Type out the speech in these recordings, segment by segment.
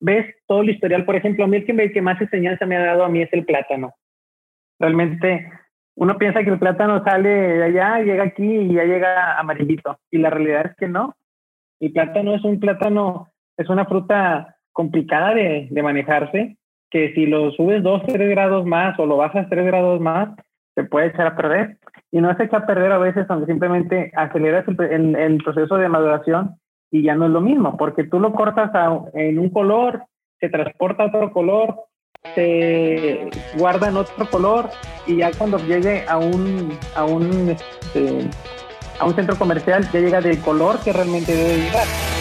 ves todo el historial, por ejemplo, a mí el que, que más enseñanza me ha dado a mí es el plátano. Realmente uno piensa que el plátano sale de allá, llega aquí y ya llega amarillito. Y la realidad es que no. El plátano es un plátano, es una fruta complicada de, de manejarse, que si lo subes dos, tres grados más o lo bajas tres grados más, se puede echar a perder. Y no se echa a perder a veces, aunque simplemente aceleras el, el, proceso de maduración y ya no es lo mismo, porque tú lo cortas en un color, se transporta a otro color, se guarda en otro color y ya cuando llegue a un, a un, este, a un centro comercial ya llega del color que realmente debe llegar.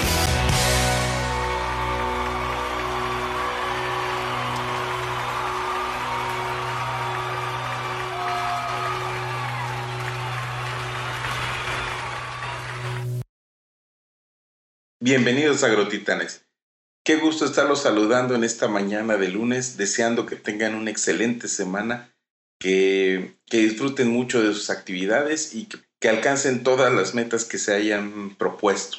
Bienvenidos Agrotitanes. Qué gusto estarlos saludando en esta mañana de lunes, deseando que tengan una excelente semana, que, disfruten mucho de sus actividades y que, alcancen todas las metas que se hayan propuesto.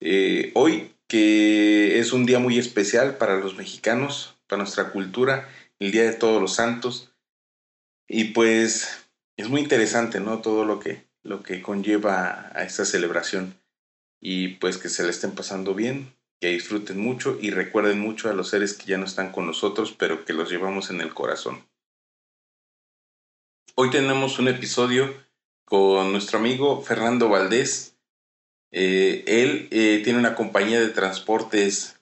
Eh, hoy, que es un día muy especial para los mexicanos, para nuestra cultura, el Día de Todos los Santos, y pues es muy interesante, ¿no? Todo lo que, lo que conlleva a esta celebración y pues que se le estén pasando bien, que disfruten mucho y recuerden mucho a los seres que ya no están con nosotros, pero que los llevamos en el corazón. Hoy tenemos un episodio con nuestro amigo Fernando Valdés. Eh, él eh, tiene una compañía de transportes.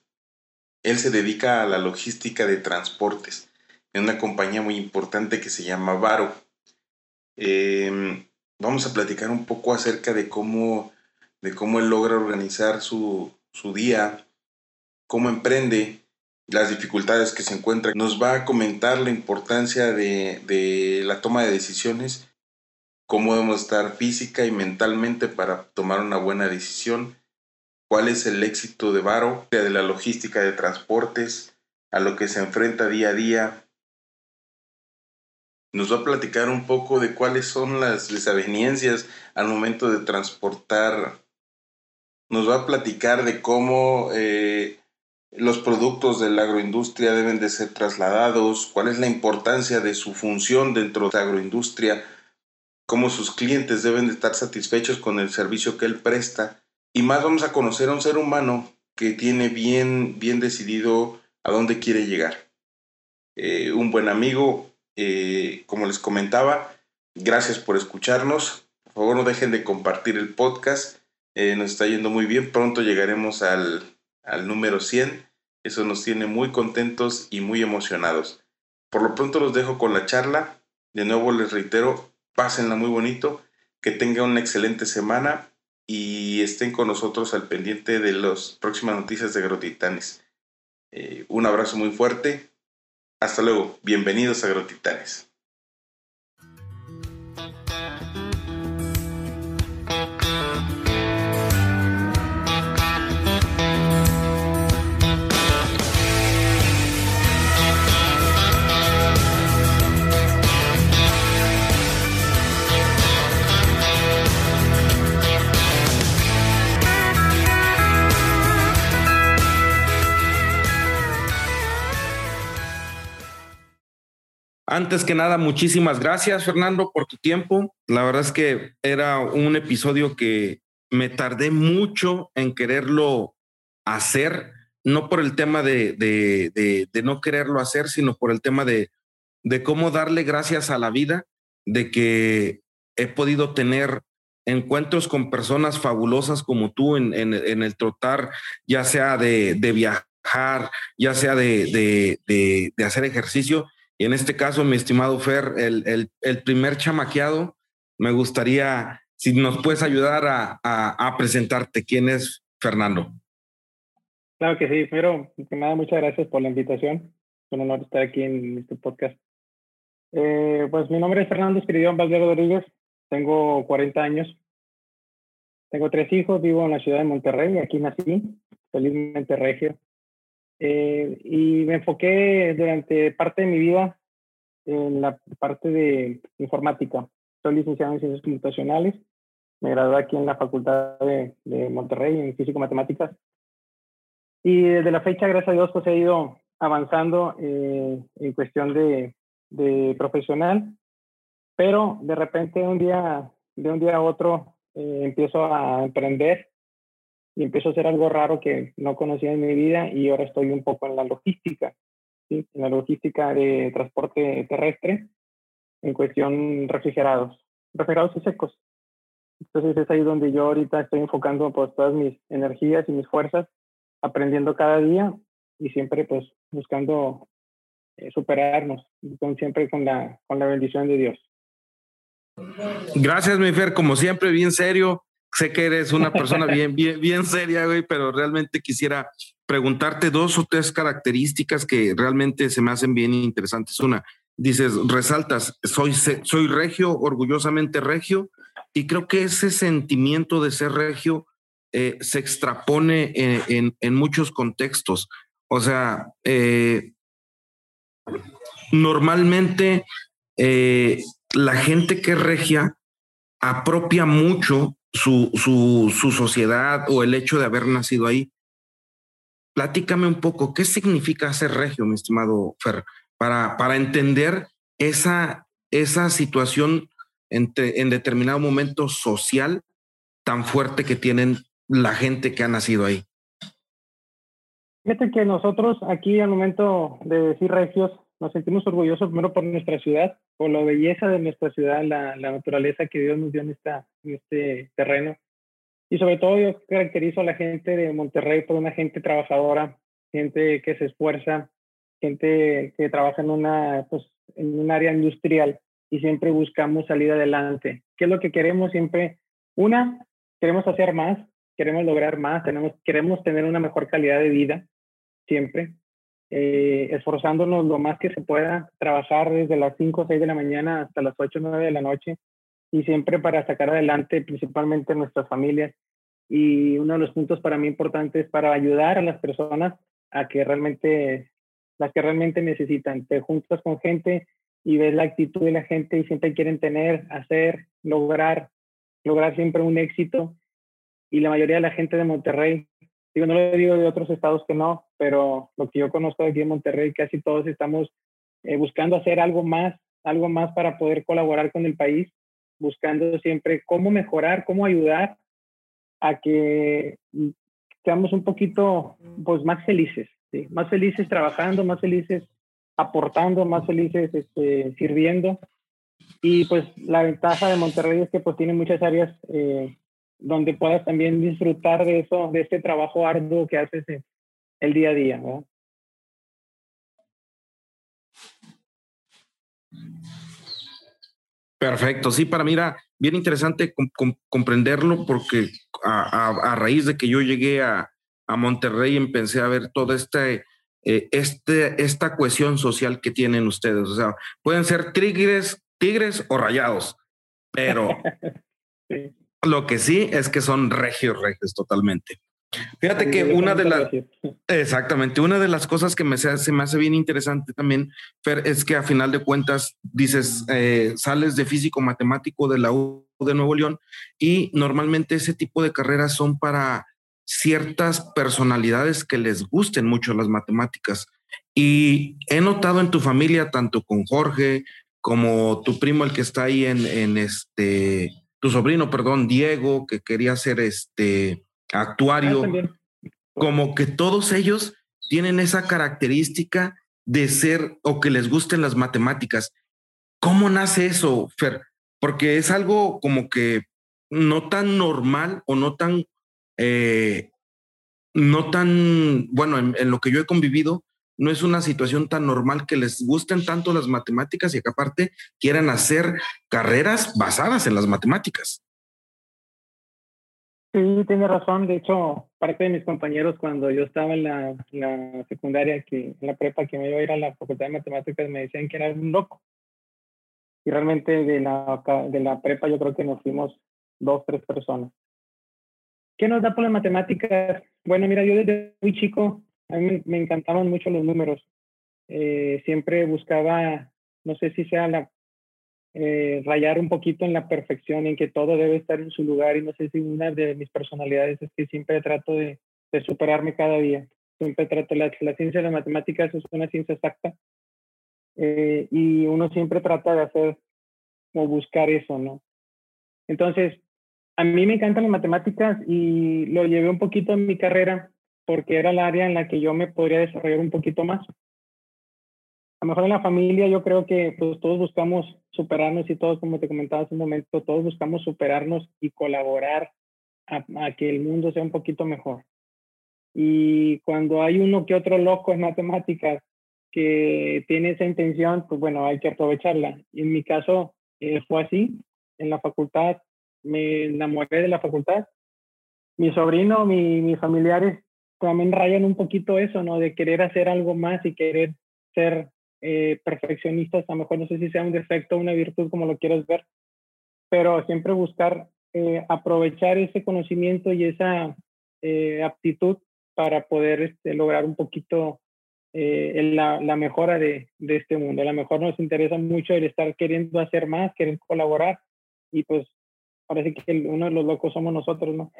Él se dedica a la logística de transportes en una compañía muy importante que se llama Varo. Em, vamos a platicar un poco acerca de cómo, de cómo él logra organizar su, su día, cómo emprende, las dificultades que se encuentra. Nos va a comentar la importancia de, de la toma de decisiones, cómo debemos estar física y mentalmente para tomar una buena decisión, cuál es el éxito de Varo, de la logística de transportes, a lo que se enfrenta día a día. Nos va a platicar un poco de cuáles son las desavenencias al momento de transportar nos va a platicar de cómo eh, los productos de la agroindustria deben de ser trasladados, cuál es la importancia de su función dentro de la agroindustria, cómo sus clientes deben de estar satisfechos con el servicio que él presta. Y más vamos a conocer a un ser humano que tiene bien, bien decidido a dónde quiere llegar. Eh, un buen amigo, eh, como les comentaba, gracias por escucharnos. Por favor, no dejen de compartir el podcast eh, nos está yendo muy bien. Pronto llegaremos al, al número 100. Eso nos tiene muy contentos y muy emocionados. Por lo pronto los dejo con la charla. De nuevo les reitero, pásenla muy bonito, que tengan una excelente semana y estén con nosotros al pendiente de las próximas noticias de Agrotitanes. Eh, un abrazo muy fuerte. Hasta luego. Bienvenidos a Agrotitanes. Antes que nada, muchísimas gracias, Fernando, por tu tiempo. La verdad es que era un episodio que me tardé mucho en quererlo hacer, no por el tema de, de, no quererlo hacer, sino por el tema de, de cómo darle gracias a la vida, de que he podido tener encuentros con personas fabulosas como tú en, el trotar, ya sea de, viajar, ya sea de hacer ejercicio, y en este caso, mi estimado Fer, el, el, primer chamaqueado, me gustaría, si nos puedes ayudar a, a, presentarte. ¿Quién es Fernando? Claro que sí. Primero, nada, muchas gracias por la invitación. Es un honor estar aquí en este podcast. Eh, pues mi nombre es Fernando Espiridión Valverde Rodríguez. Tengo 40 años. Tengo tres hijos. Vivo en la ciudad de Monterrey. Aquí nací. Felizmente regio. Eh, y me enfoqué durante parte de mi vida en la parte de informática. Soy licenciado en Ciencias Computacionales. Me gradué aquí en la Facultad de, de Monterrey en Físico-Matemáticas. Y desde la fecha, gracias a Dios, pues he ido avanzando eh, en cuestión de, de, profesional, pero de repente un día, de un día a otro, eh, empiezo a emprender y empiezo a hacer algo raro que no conocía en mi vida y ahora estoy un poco en la logística, ¿sí? en la logística de transporte terrestre en cuestión refrigerados, refrigerados y secos. Entonces es ahí donde yo ahorita estoy enfocando pues todas mis energías y mis fuerzas, aprendiendo cada día y siempre pues buscando eh, superarnos, con, siempre con la, con la bendición de Dios. Gracias, mi Fer, como siempre, bien serio. Sé que eres una persona bien, bien, bien seria, güey, pero realmente quisiera preguntarte dos o tres características que realmente se me hacen bien interesantes. Una, dices, resaltas, soy, soy regio, orgullosamente regio, y creo que ese sentimiento de ser regio eh, se extrapone en, en, muchos contextos. O sea, eh, normalmente eh, la gente que es regia apropia mucho su, su, su, sociedad o el hecho de haber nacido ahí. Platícame un poco, ¿qué significa ser regio, mi estimado Fer? Para, para entender esa, esa situación en, en determinado momento social tan fuerte que tienen la gente que ha nacido ahí. Fíjate que nosotros aquí al momento de decir regios nos sentimos orgullosos primero por nuestra ciudad, por la belleza de nuestra ciudad, la, la naturaleza que Dios nos dio en, esta, en este terreno. Y sobre todo yo caracterizo a la gente de Monterrey por una gente trabajadora, gente que se esfuerza, gente que trabaja en, una, pues, en un área industrial y siempre buscamos salir adelante. ¿Qué es lo que queremos siempre? Una, queremos hacer más, queremos lograr más, tenemos, queremos tener una mejor calidad de vida, siempre. Eh, esforzándonos lo más que se pueda, trabajar desde las 5 o 6 de la mañana hasta las 8 o 9 de la noche y siempre para sacar adelante principalmente nuestras familias. Y uno de los puntos para mí importantes es para ayudar a las personas a que realmente, las que realmente necesitan. Te juntas con gente y ves la actitud de la gente y siempre quieren tener, hacer, lograr, lograr siempre un éxito. Y la mayoría de la gente de Monterrey digo, no lo digo de otros estados que no, pero lo que yo conozco aquí en Monterrey, casi todos estamos eh, buscando hacer algo más, algo más para poder colaborar con el país, buscando siempre cómo mejorar, cómo ayudar a que seamos un poquito pues, más felices, más felices trabajando, más felices aportando, más felices este, sirviendo. Y pues la ventaja de Monterrey es que pues tiene muchas áreas eh, donde puedas también disfrutar de eso, de este trabajo arduo que haces el día a día. Perfecto, sí, para mí era bien interesante comprenderlo porque a, raíz de que yo llegué a, a Monterrey empecé a ver toda este, eh, este, esta cohesión social que tienen ustedes. O sea, pueden ser tigres, tigres o rayados, pero Lo que sí es que son regios, regios totalmente. Fíjate que una de las exactamente una de las cosas que me se, me hace bien interesante también, Fer, es que a final de cuentas dices eh, sales de físico matemático de la U de Nuevo León y normalmente ese tipo de carreras son para ciertas personalidades que les gusten mucho las matemáticas. Y he notado en tu familia, tanto con Jorge como tu primo, el que está ahí en, en este tu sobrino, perdón, Diego, que quería ser este actuario, ah, como que todos ellos tienen esa característica de ser o que les gusten las matemáticas. ¿Cómo nace eso, Fer? Porque es algo como que no tan normal o no tan, eh, no tan, bueno, en, lo que yo he convivido, no es una situación tan normal que les gusten tanto las matemáticas y que aparte quieran hacer carreras basadas en las matemáticas. Sí, tiene razón. De hecho, parte de mis compañeros cuando yo estaba en la, secundaria, que, en la prepa, que me iba a ir a la Facultad de Matemáticas, me decían que era un loco. Y realmente de la, de la prepa yo creo que nos fuimos dos, tres personas. ¿Qué nos da por las matemáticas? Bueno, mira, yo desde muy chico a mí me encantaban mucho los números. Eh, siempre buscaba, no sé si sea la, eh, rayar un poquito en la perfección, en que todo debe estar en su lugar y no sé si una de mis personalidades es que siempre trato de, superarme cada día. siempre trato, la, la ciencia de las matemáticas es una ciencia exacta eh, y uno siempre trata de hacer o buscar eso, ¿no? Entonces, a mí me encantan las matemáticas y lo llevé un poquito en mi carrera porque era el área en la que yo me podría desarrollar un poquito más. A lo mejor en la familia yo creo que pues, todos buscamos superarnos y todos, como te comentaba hace un momento, todos buscamos superarnos y colaborar a, a que el mundo sea un poquito mejor. Y cuando hay uno que otro loco en matemáticas que tiene esa intención, pues bueno, hay que aprovecharla. Y en mi caso eh, fue así. En la facultad me enamoré de la facultad. Mi sobrino, mi, mis familiares también rayan un poquito eso, ¿no? De querer hacer algo más y querer ser eh, perfeccionistas. A lo mejor no sé si sea un defecto o una virtud, como lo quieras ver, pero siempre buscar eh, aprovechar ese conocimiento y esa aptitud para poder este, lograr un poquito eh, la, la, mejora de, de, este mundo. A lo mejor nos interesa mucho el estar queriendo hacer más, querer colaborar y pues parece que uno de los locos somos nosotros, ¿no?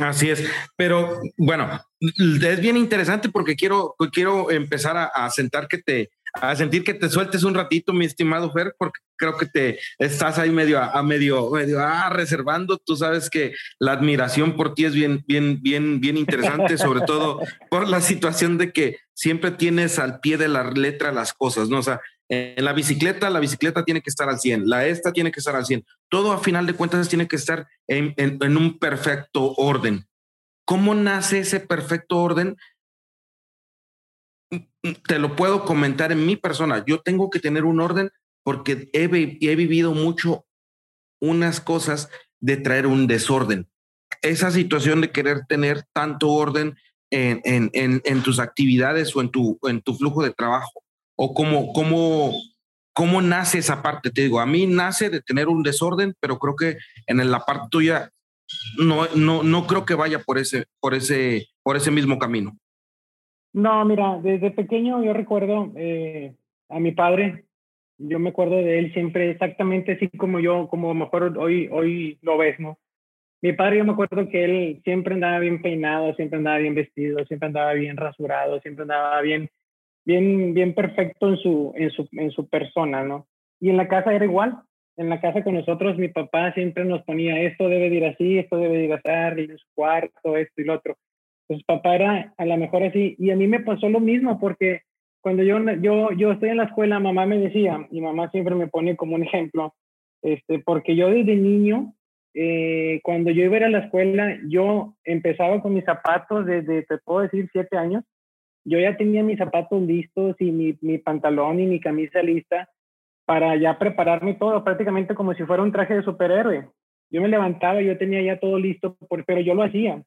Así es, pero bueno, es bien interesante porque quiero, quiero empezar a, a sentar que te, a sentir que te sueltes un ratito, mi estimado Fer, porque creo que te estás ahí medio a, medio, medio ah, reservando. Tú sabes que la admiración por ti es bien, bien, bien, bien interesante, sobre todo por la situación de que siempre tienes al pie de la letra las cosas, ¿no? O sea, en la bicicleta, la bicicleta tiene que estar al 100, la esta tiene que estar al 100. Todo a final de cuentas tiene que estar en, un perfecto orden. ¿Cómo nace ese perfecto orden? te lo puedo comentar en mi persona. Yo tengo que tener un orden porque he, vivido mucho unas cosas de traer un desorden. Esa situación de querer tener tanto orden en, tus actividades o en tu flujo de trabajo, o cómo, cómo, cómo nace esa parte. Te digo, a mí nace de tener un desorden, pero creo que en la parte tuya no, no, no creo que vaya por ese, por ese, por ese mismo camino. No, mira, desde pequeño yo recuerdo eh, a mi padre, yo me acuerdo de él siempre exactamente así como yo, como mejor hoy, hoy lo ves, ¿no? Mi padre, yo me acuerdo que él siempre andaba bien peinado, siempre andaba bien vestido, siempre andaba bien rasurado, siempre andaba bien, bien, bien perfecto en su, en su, en su persona, ¿no? Y en la casa era igual. En la casa con nosotros, mi papá siempre nos ponía esto debe ir así, esto debe ir así, en su cuarto, esto y lo otro pues papá era a lo mejor así. Y a mí me pasó lo mismo porque cuando yo, yo, yo estoy en la escuela, mamá me decía, y mamá siempre me pone como un ejemplo, este, porque yo desde niño, eh, cuando yo iba a, ir a la escuela, yo empezaba con mis zapatos desde, te puedo decir, siete años. Yo ya tenía mis zapatos listos y mi, mi pantalón y mi camisa lista para ya prepararme todo, prácticamente como si fuera un traje de superhéroe. Yo me levantaba, yo tenía ya todo listo, pero yo lo hacía.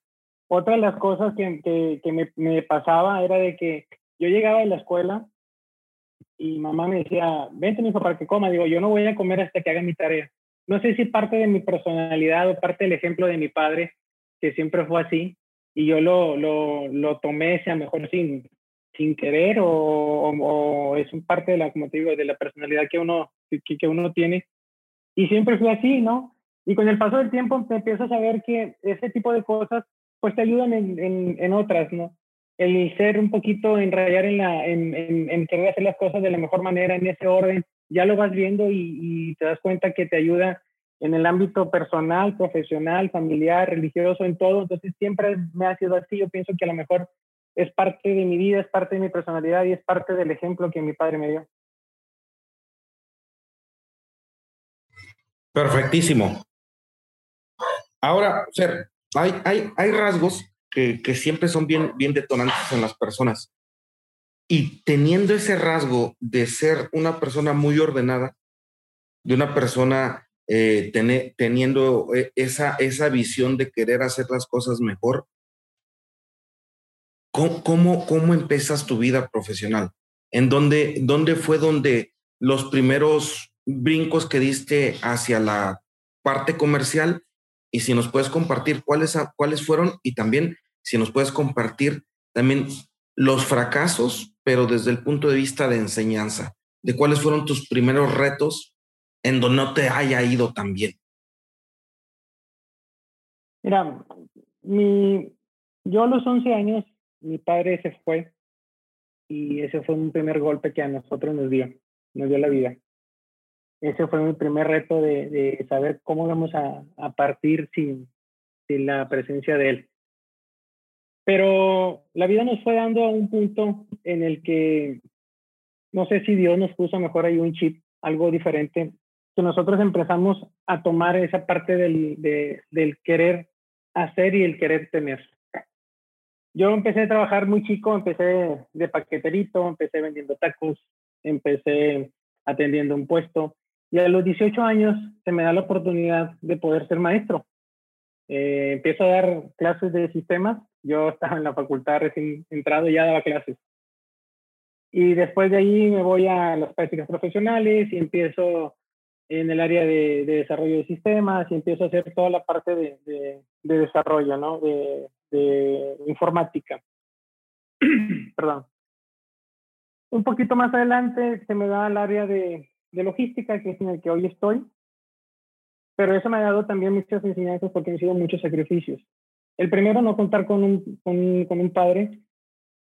Otra de las cosas que, que, que me, pasaba era de que yo llegaba de la escuela y mamá me decía, vente mi hijo para que coma. Digo, yo no voy a comer hasta que haga mi tarea. No sé si parte de mi personalidad o parte del ejemplo de mi padre, que siempre fue así, y yo lo, lo, lo tomé, sea mejor sin, sin querer o, o, es un parte de la, como te digo, de la personalidad que uno, que, que uno tiene. Y siempre fue así, ¿no? Y con el paso del tiempo te empiezo a saber que ese tipo de cosas pues te ayudan en, en, en otras, ¿no? El ser un poquito, enrayar en, la, en, en, en, querer hacer las cosas de la mejor manera, en ese orden, ya lo vas viendo y, y te das cuenta que te ayuda en el ámbito personal, profesional, familiar, religioso, en todo. Entonces siempre me ha sido así. Yo pienso que a lo mejor es parte de mi vida, es parte de mi personalidad y es parte del ejemplo que mi padre me dio. Perfectísimo. Ahora, Ser, hay, hay, hay rasgos que, que, siempre son bien, bien detonantes en las personas. Y teniendo ese rasgo de ser una persona muy ordenada, de una persona eh, ten, teniendo eh, esa, esa visión de querer hacer las cosas mejor, ¿cómo, cómo, cómo empiezas tu vida profesional? ¿En dónde, dónde fue donde los primeros brincos que diste hacia la parte comercial y si nos puedes compartir cuáles, cuáles fueron y también si nos puedes compartir también los fracasos, pero desde el punto de vista de enseñanza, de cuáles fueron tus primeros retos en donde no te haya ido tan bien. Mira, mi, yo a los 11 años, mi padre se fue y ese fue un primer golpe que a nosotros nos dio, nos dio la vida. Ese fue mi primer reto de, de saber cómo vamos a, a partir sin, sin la presencia de él. Pero la vida nos fue dando a un punto en el que no sé si Dios nos puso mejor ahí un chip, algo diferente, que nosotros empezamos a tomar esa parte del, de, del querer hacer y el querer tener. Yo empecé a trabajar muy chico, empecé de paqueterito, empecé vendiendo tacos, empecé atendiendo un puesto y a los 18 años se me da la oportunidad de poder ser maestro. Eh, empiezo a dar clases de sistemas, yo estaba en la facultad recién entrado y ya daba clases. Y después de ahí me voy a las prácticas profesionales y empiezo en el área de, desarrollo de sistemas y empiezo a hacer toda la parte de, de, de desarrollo, ¿no? De, de informática. Perdón. Un poquito más adelante se me da el área de, de logística, que es en el que hoy estoy, pero eso me ha dado también muchas enseñanzas porque han sido muchos sacrificios. El primero, no contar con un, con, con un padre,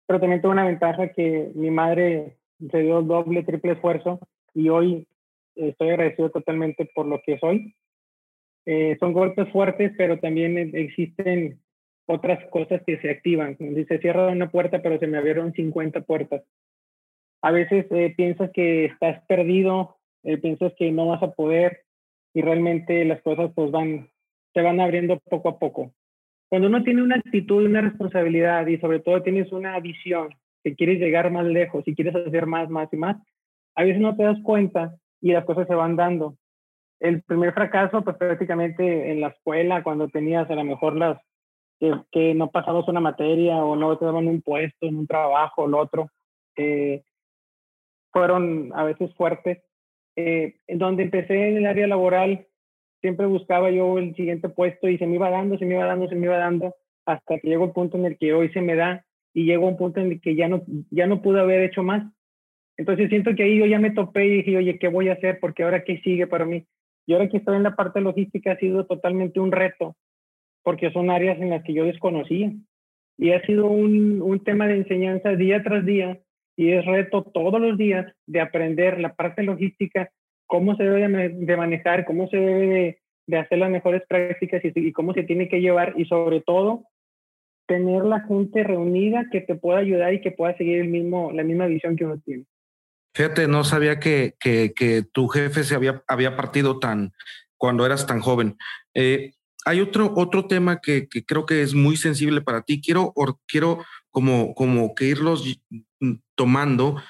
pero también tengo una ventaja que mi madre se dio doble, triple esfuerzo y hoy estoy agradecido totalmente por lo que soy. Eh, son golpes fuertes, pero también existen otras cosas que se activan. Si se cierra una puerta, pero se me abrieron 50 puertas. A veces eh, piensas que estás perdido, eh, piensas que no vas a poder y realmente las cosas pues van, se van abriendo poco a poco. Cuando uno tiene una actitud, una responsabilidad y sobre todo tienes una visión que quieres llegar más lejos y quieres hacer más, más y más, a veces no te das cuenta y las cosas se van dando. El primer fracaso, pues prácticamente en la escuela, cuando tenías a lo mejor las que, no pasabas una materia o no te daban un puesto en un trabajo o otro, eh, fueron a veces fuertes. Eh, donde empecé en el área laboral, siempre buscaba yo el siguiente puesto y se me iba dando, se me iba dando, se me iba dando, hasta que llegó el punto en el que hoy se me da y llegó un punto en el que ya no, ya no pude haber hecho más. Entonces siento que ahí yo ya me topé y dije, oye, ¿qué voy a hacer? Porque ahora qué sigue para mí. Y ahora que estoy en la parte logística ha sido totalmente un reto, porque son áreas en las que yo desconocía. Y ha sido un, un tema de enseñanza día tras día y es reto todos los días de aprender la parte logística, cómo se debe de manejar, cómo se debe de, hacer las mejores prácticas y, y, cómo se tiene que llevar y sobre todo tener la gente reunida que te pueda ayudar y que pueda seguir el mismo, la misma visión que uno tiene. Fíjate, no sabía que, que, que tu jefe se había, había partido tan cuando eras tan joven. Eh, hay otro, otro tema que, que, creo que es muy sensible para ti. Quiero, or, quiero como, como que irlos tomando,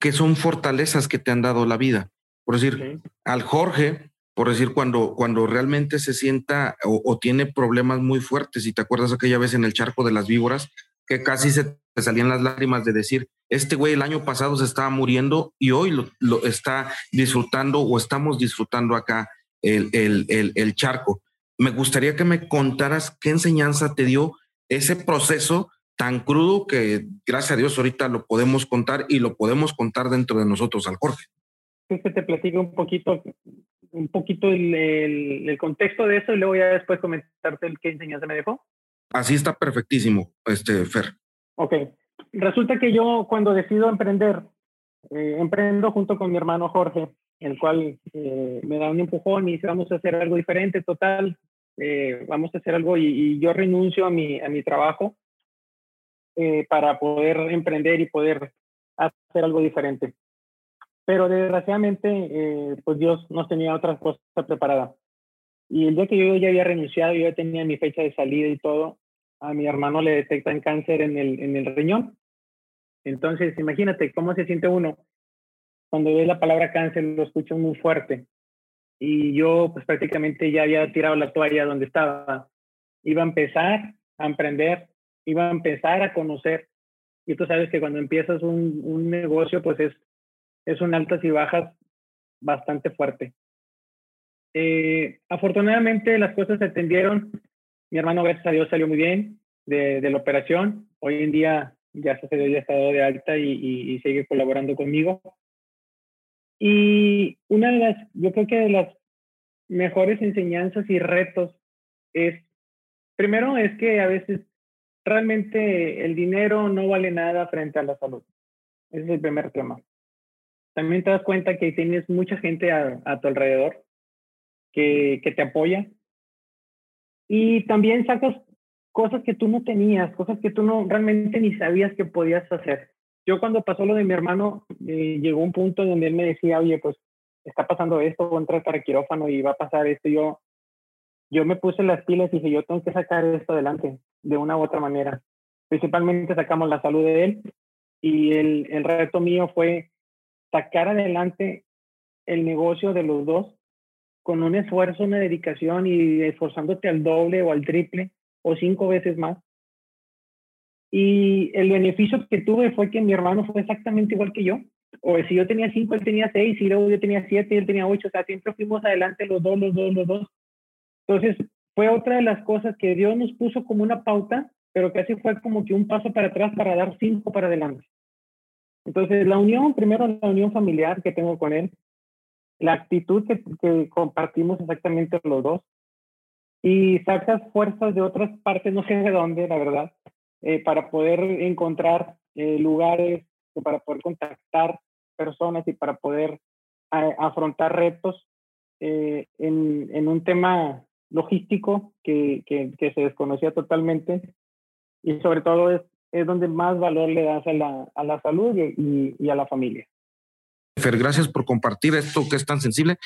que son fortalezas que te han dado la vida. Por decir, okay. al Jorge, por decir, cuando, cuando realmente se sienta o, o, tiene problemas muy fuertes, y te acuerdas aquella vez en el charco de las víboras, que casi se te salían las lágrimas de decir, este güey el año pasado se estaba muriendo y hoy lo, lo está disfrutando o estamos disfrutando acá el, el, el, el, charco. Me gustaría que me contaras qué enseñanza te dio ese proceso tan crudo que gracias a Dios ahorita lo podemos contar y lo podemos contar dentro de nosotros al Jorge. Es que te platico un poquito, un poquito el, contexto de eso y luego ya después comentarte el qué enseñanza me dejó. Así está perfectísimo, este Fer. Ok, resulta que yo cuando decido emprender, eh, emprendo junto con mi hermano Jorge, el cual eh, me da un empujón y dice, vamos a hacer algo diferente, total, eh, vamos a hacer algo y, yo renuncio a mi, a mi trabajo eh, para poder emprender y poder hacer algo diferente. Pero desgraciadamente, pues Dios nos tenía otras cosas preparadas. Y el día que yo ya había renunciado, yo ya tenía mi fecha de salida y todo, a mi hermano le detectan cáncer en el, en el riñón. Entonces, imagínate cómo se siente uno cuando ve la palabra cáncer, lo escucho muy fuerte. Y yo, pues prácticamente ya había tirado la toalla donde estaba. Iba a empezar a emprender, iba a empezar a conocer. Y tú sabes que cuando empiezas un, un negocio, pues es, es un altas y bajas bastante fuerte. Eh, afortunadamente las cosas se atendieron mi hermano, gracias a Dios, salió muy bien de, de la operación. Hoy en día ya se ya estado de alta y, y, y, sigue colaborando conmigo. Y una de las, yo creo que de las mejores enseñanzas y retos es, primero es que a veces realmente el dinero no vale nada frente a la salud. Ese es el primer tema. También te das cuenta que tienes mucha gente a, tu alrededor que, te apoya. Y también sacas cosas que tú no tenías, cosas que tú no realmente ni sabías que podías hacer. Yo cuando pasó lo de mi hermano, eh, llegó un punto donde él me decía, oye, pues está pasando esto, voy a para quirófano y va a pasar esto. yo, yo me puse las pilas y dije, yo tengo que sacar esto adelante de una u otra manera. Principalmente sacamos la salud de él y el, el reto mío fue sacar adelante el negocio de los dos con un esfuerzo, una dedicación y esforzándote al doble o al triple o cinco veces más. Y el beneficio que tuve fue que mi hermano fue exactamente igual que yo. O si yo tenía cinco, él tenía seis, y luego yo tenía siete, él tenía ocho. O sea, siempre fuimos adelante los dos, los dos, los dos. Entonces, fue otra de las cosas que Dios nos puso como una pauta, pero casi fue como que un paso para atrás para dar cinco para adelante. Entonces, la unión, primero la unión familiar que tengo con él, la actitud que, compartimos exactamente los dos, y sacas fuerzas de otras partes, no sé de dónde, la verdad, eh, para poder encontrar eh, lugares, para poder contactar personas y para poder afrontar retos eh, en, un tema logístico que, se desconocía totalmente y sobre todo es, donde más valor le das a la, salud y, a la familia. Fer, gracias por compartir esto que es tan sensible,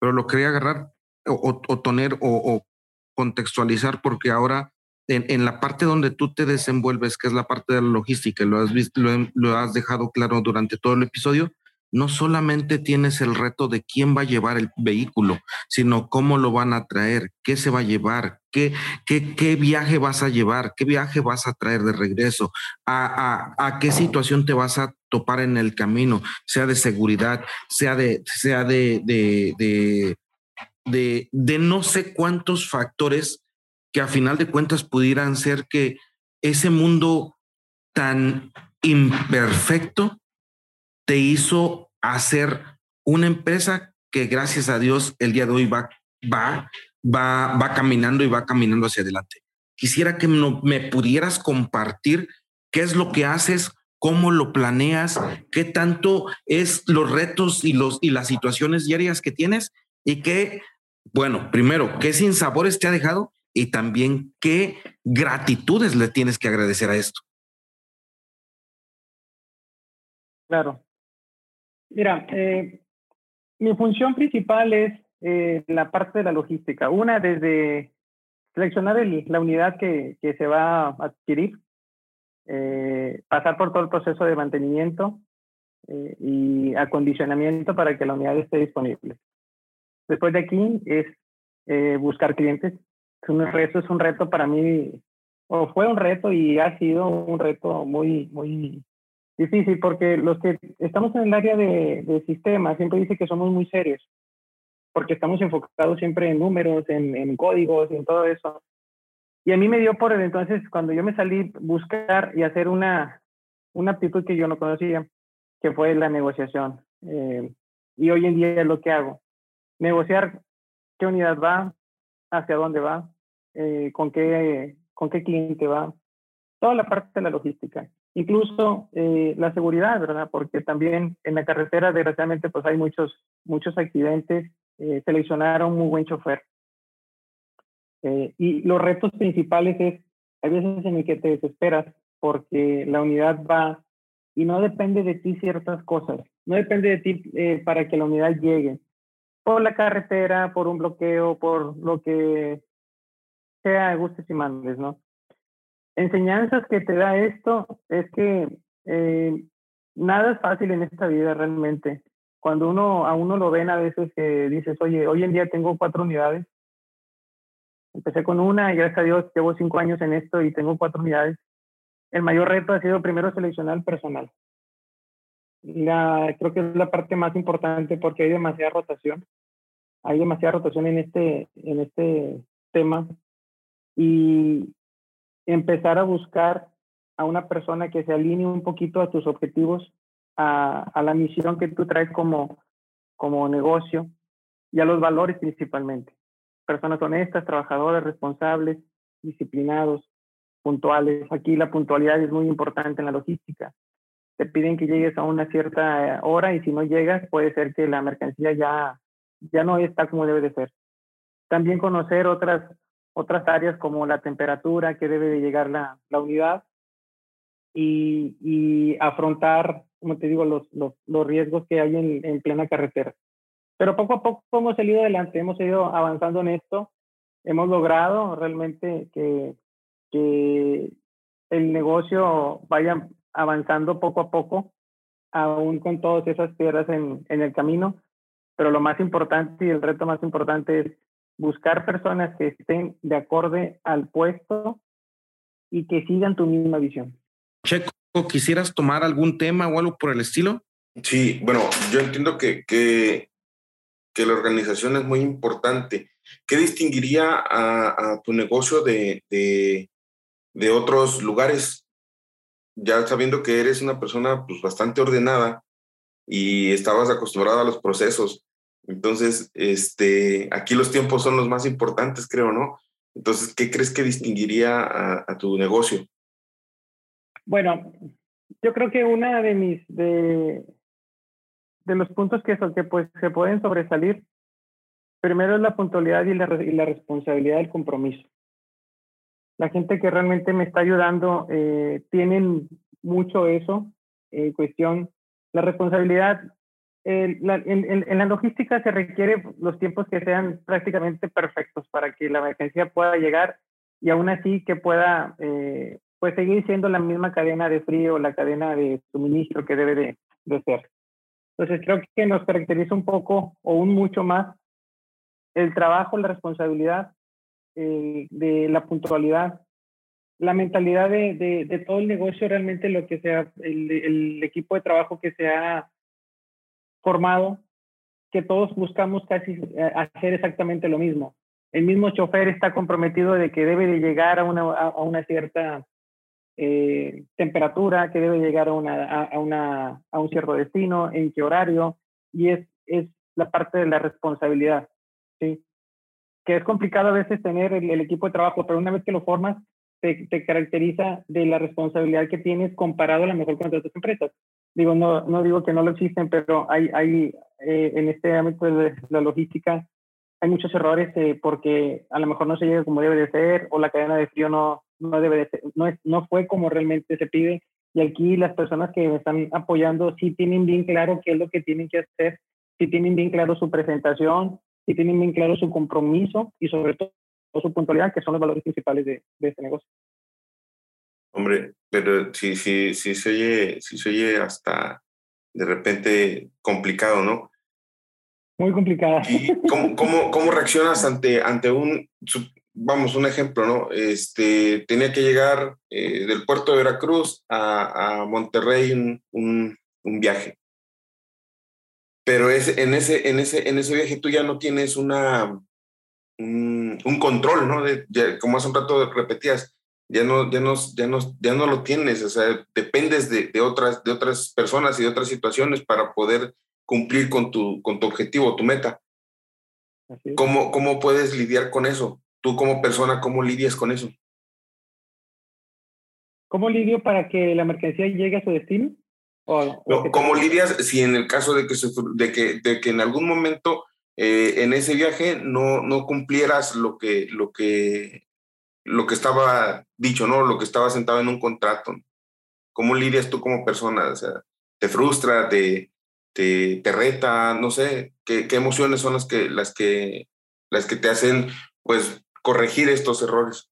pero lo quería agarrar o, o, tener o, contextualizar porque ahora en, la parte donde tú te desenvuelves, que es la parte de la logística, lo has, visto, lo has dejado claro durante todo el episodio, no solamente tienes el reto de quién va a llevar el vehículo, sino cómo lo van a traer, qué se va a llevar, qué, qué, qué viaje vas a llevar, qué viaje vas a traer de regreso, a, a, a, qué situación te vas a topar en el camino, sea de seguridad, sea de, sea de, de, de, de, de no sé cuántos factores que a final de cuentas pudieran ser que ese mundo tan imperfecto te hizo hacer una empresa que gracias a Dios el día de hoy va, va, va, va caminando y va caminando hacia adelante. Quisiera que me pudieras compartir qué es lo que haces, cómo lo planeas, qué tanto es los retos y, los, y las situaciones diarias que tienes y qué, bueno, primero, qué sinsabores te ha dejado y también qué gratitudes le tienes que agradecer a esto. Claro. Mira, eh, mi función principal es eh, la parte de la logística. Una, desde seleccionar el, la unidad que, que, se va a adquirir, eh, pasar por todo el proceso de mantenimiento eh, y acondicionamiento para que la unidad esté disponible. Después de aquí es eh, buscar clientes. Es un, reto, es un reto para mí, o fue un reto y ha sido un reto muy, muy difícil porque los que estamos en el área de, de sistemas siempre dice que somos muy serios, porque estamos enfocados siempre en números, en, en códigos, en todo eso. Y a mí me dio por entonces, cuando yo me salí, buscar y hacer una, una aptitud que yo no conocía, que fue la negociación. Eh, y hoy en día es lo que hago. Negociar qué unidad va, hacia dónde va, eh, con, qué, con qué cliente va, toda la parte de la logística. Incluso eh, la seguridad, ¿verdad? Porque también en la carretera, desgraciadamente, pues hay muchos, muchos accidentes. Eh, seleccionar a un muy buen chofer. Eh, y los retos principales es, hay veces en el que te desesperas porque la unidad va y no depende de ti ciertas cosas. No depende de ti eh, para que la unidad llegue. Por la carretera, por un bloqueo, por lo que sea, gustes y mandes, ¿no? Enseñanzas que te da esto es que eh, nada es fácil en esta vida realmente. Cuando uno a uno lo ven a veces que dices, oye, hoy en día tengo cuatro unidades. Empecé con una y gracias a Dios llevo cinco años en esto y tengo cuatro unidades. El mayor reto ha sido primero seleccionar el personal. La, creo que es la parte más importante porque hay demasiada rotación. Hay demasiada rotación en este, en este tema. Y empezar a buscar a una persona que se alinee un poquito a tus objetivos, a, a la misión que tú traes como, como negocio y a los valores principalmente. Personas honestas, trabajadoras, responsables, disciplinados. puntuales. Aquí la puntualidad es muy importante en la logística. Te piden que llegues a una cierta hora y si no llegas puede ser que la mercancía ya, ya no está como debe de ser. También conocer otras, otras áreas como la temperatura que debe de llegar la, la unidad y, y, afrontar, como te digo, los, los, los riesgos que hay en, en plena carretera. Pero poco a poco hemos salido adelante, hemos ido avanzando en esto, hemos logrado realmente que, que el negocio vaya avanzando poco a poco, aún con todas esas piedras en, en el camino. Pero lo más importante y el reto más importante es buscar personas que estén de acorde al puesto y que sigan tu misma visión. Checo, ¿quisieras tomar algún tema o algo por el estilo? Sí, bueno, yo entiendo que, que que la organización es muy importante. ¿Qué distinguiría a, tu negocio de, de, otros lugares? Ya sabiendo que eres una persona pues, bastante ordenada y estabas acostumbrada a los procesos. Entonces, este, aquí los tiempos son los más importantes, creo, ¿no? Entonces, ¿qué crees que distinguiría a, tu negocio? Bueno, yo creo que una de mis, de, de los puntos que, que pues, se pueden sobresalir, primero es la puntualidad y la, la responsabilidad del compromiso. La gente que realmente me está ayudando eh, tienen mucho eso en cuestión. La responsabilidad, en, en, la logística se requiere los tiempos que sean prácticamente perfectos para que la mercancía pueda llegar y aún así que pueda eh, pues seguir siendo la misma cadena de frío, la cadena de suministro que debe de, de ser. Entonces creo que nos caracteriza un poco o un mucho más el trabajo, la responsabilidad eh, de la puntualidad, la mentalidad de, de, todo el negocio, realmente lo que sea, el, el equipo de trabajo que se ha formado, que todos buscamos casi eh, hacer exactamente lo mismo. El mismo chofer está comprometido de que debe de llegar a una, a una cierta eh, temperatura que debe llegar a, una, a, una, a un cierto destino, en qué horario, y es, es la parte de la responsabilidad, ¿sí? Que es complicado a veces tener el, equipo de trabajo, pero una vez que lo formas, te, te, caracteriza de la responsabilidad que tienes comparado a lo mejor con otras empresas. Digo, no, no digo que no lo existen, pero hay, hay eh, en este ámbito de la logística, hay muchos errores eh, porque a lo mejor no se llega como debe de ser o la cadena de frío no, no debe no, es, no fue como realmente se pide. Y aquí las personas que me están apoyando sí tienen bien claro qué es lo que tienen que hacer, sí tienen bien claro su presentación, sí tienen bien claro su compromiso y sobre todo su puntualidad, que son los valores principales de, de este negocio. Hombre, pero sí, sí, sí se oye, sí se oye hasta de repente complicado, ¿no? Muy complicada. ¿Y cómo, cómo, cómo reaccionas ante, ante un, vamos, un ejemplo, ¿no? Este, tenía que llegar eh, del puerto de Veracruz a, a Monterrey un, un, un, viaje. Pero es, en, ese, en, ese, en ese viaje tú ya no tienes una, un, un control, ¿no? De, ya, como hace un rato repetías, ya no, ya, no, ya, no, ya no lo tienes, o sea, dependes de, de, otras, de otras personas y de otras situaciones para poder cumplir con tu, con tu objetivo, tu meta. ¿Cómo, ¿Cómo puedes lidiar con eso? tú como persona, ¿cómo lidias con eso? ¿Cómo lidio para que la mercancía llegue a su destino? ¿O, ¿Cómo lidias si en el caso de que, de que, de que en algún momento eh, en ese viaje no, no cumplieras lo que, lo, que, lo que estaba dicho, ¿no? Lo que estaba sentado en un contrato. ¿Cómo lidias tú como persona? O sea, ¿te frustra, te, te, te reta? No sé, ¿qué, ¿qué, emociones son las que, las, que, las que te hacen pues corregir estos errores?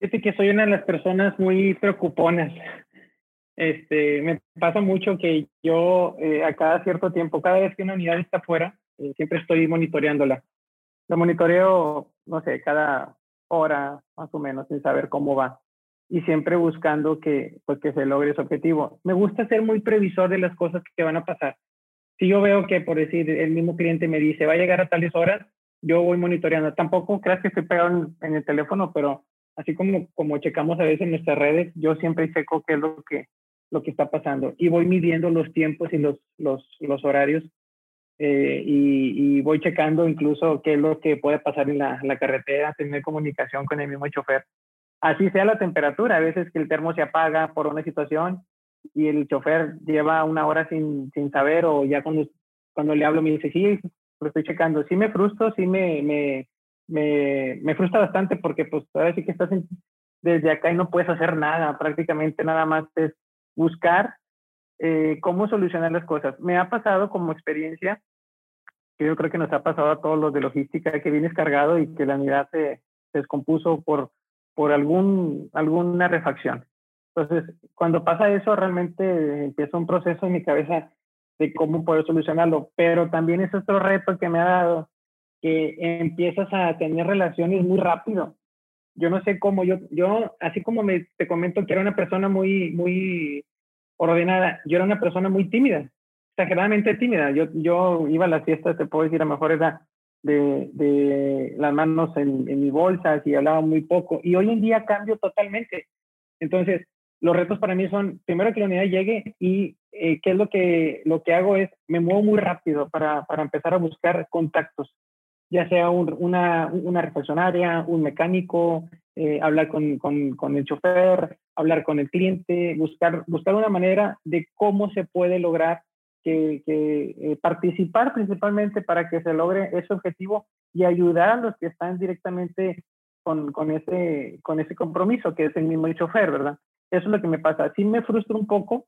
Fíjate que soy una de las personas muy preocuponas. Este, me pasa mucho que yo eh, a cada cierto tiempo, cada vez que una unidad está afuera, eh, siempre estoy monitoreándola. La monitoreo, no sé, cada hora más o menos, sin saber cómo va. Y siempre buscando que, pues, que se logre ese objetivo. Me gusta ser muy previsor de las cosas que van a pasar. Si yo veo que, por decir, el mismo cliente me dice, va a llegar a tales horas, yo voy monitoreando. Tampoco creas que estoy pegado en, el teléfono, pero así como, como checamos a veces en nuestras redes, yo siempre checo qué es lo que, lo que está pasando y voy midiendo los tiempos y los, los, los horarios eh, y, y, voy checando incluso qué es lo que puede pasar en la, la, carretera, tener comunicación con el mismo chofer así sea la temperatura, a veces que el termo se apaga por una situación y el chofer lleva una hora sin, sin saber o ya cuando, cuando le hablo me dice, sí, lo estoy checando, sí me frustro, sí me, me, me, me frustra bastante porque pues ahora sí que estás desde acá y no puedes hacer nada, prácticamente nada más es buscar eh, cómo solucionar las cosas. Me ha pasado como experiencia, que yo creo que nos ha pasado a todos los de logística, que vienes cargado y que la unidad se, se descompuso por, por algún, alguna refacción. Entonces, cuando pasa eso, realmente empieza un proceso en mi cabeza de cómo poder solucionarlo, pero también es otro reto que me ha dado, que empiezas a tener relaciones muy rápido. Yo no sé cómo, yo, yo así como me, te comento que era una persona muy, muy ordenada, yo era una persona muy tímida, exageradamente tímida. Yo, yo iba a las fiestas, te puedo decir, a lo mejor era de, de las manos en, en mi bolsa y hablaba muy poco. Y hoy en día cambio totalmente. Entonces, los retos para mí son, primero que la unidad llegue y eh, qué es lo que, lo que hago es, me muevo muy rápido para, para empezar a buscar contactos, ya sea una, una refaccionaria, un mecánico, eh, hablar con, con, con, el chofer, hablar con el cliente, buscar, buscar una manera de cómo se puede lograr que, eh, participar principalmente para que se logre ese objetivo y ayudar a los que están directamente con, con, ese, con ese compromiso, que es el mismo chofer, ¿verdad? Eso es lo que me pasa. Sí me frustra un poco,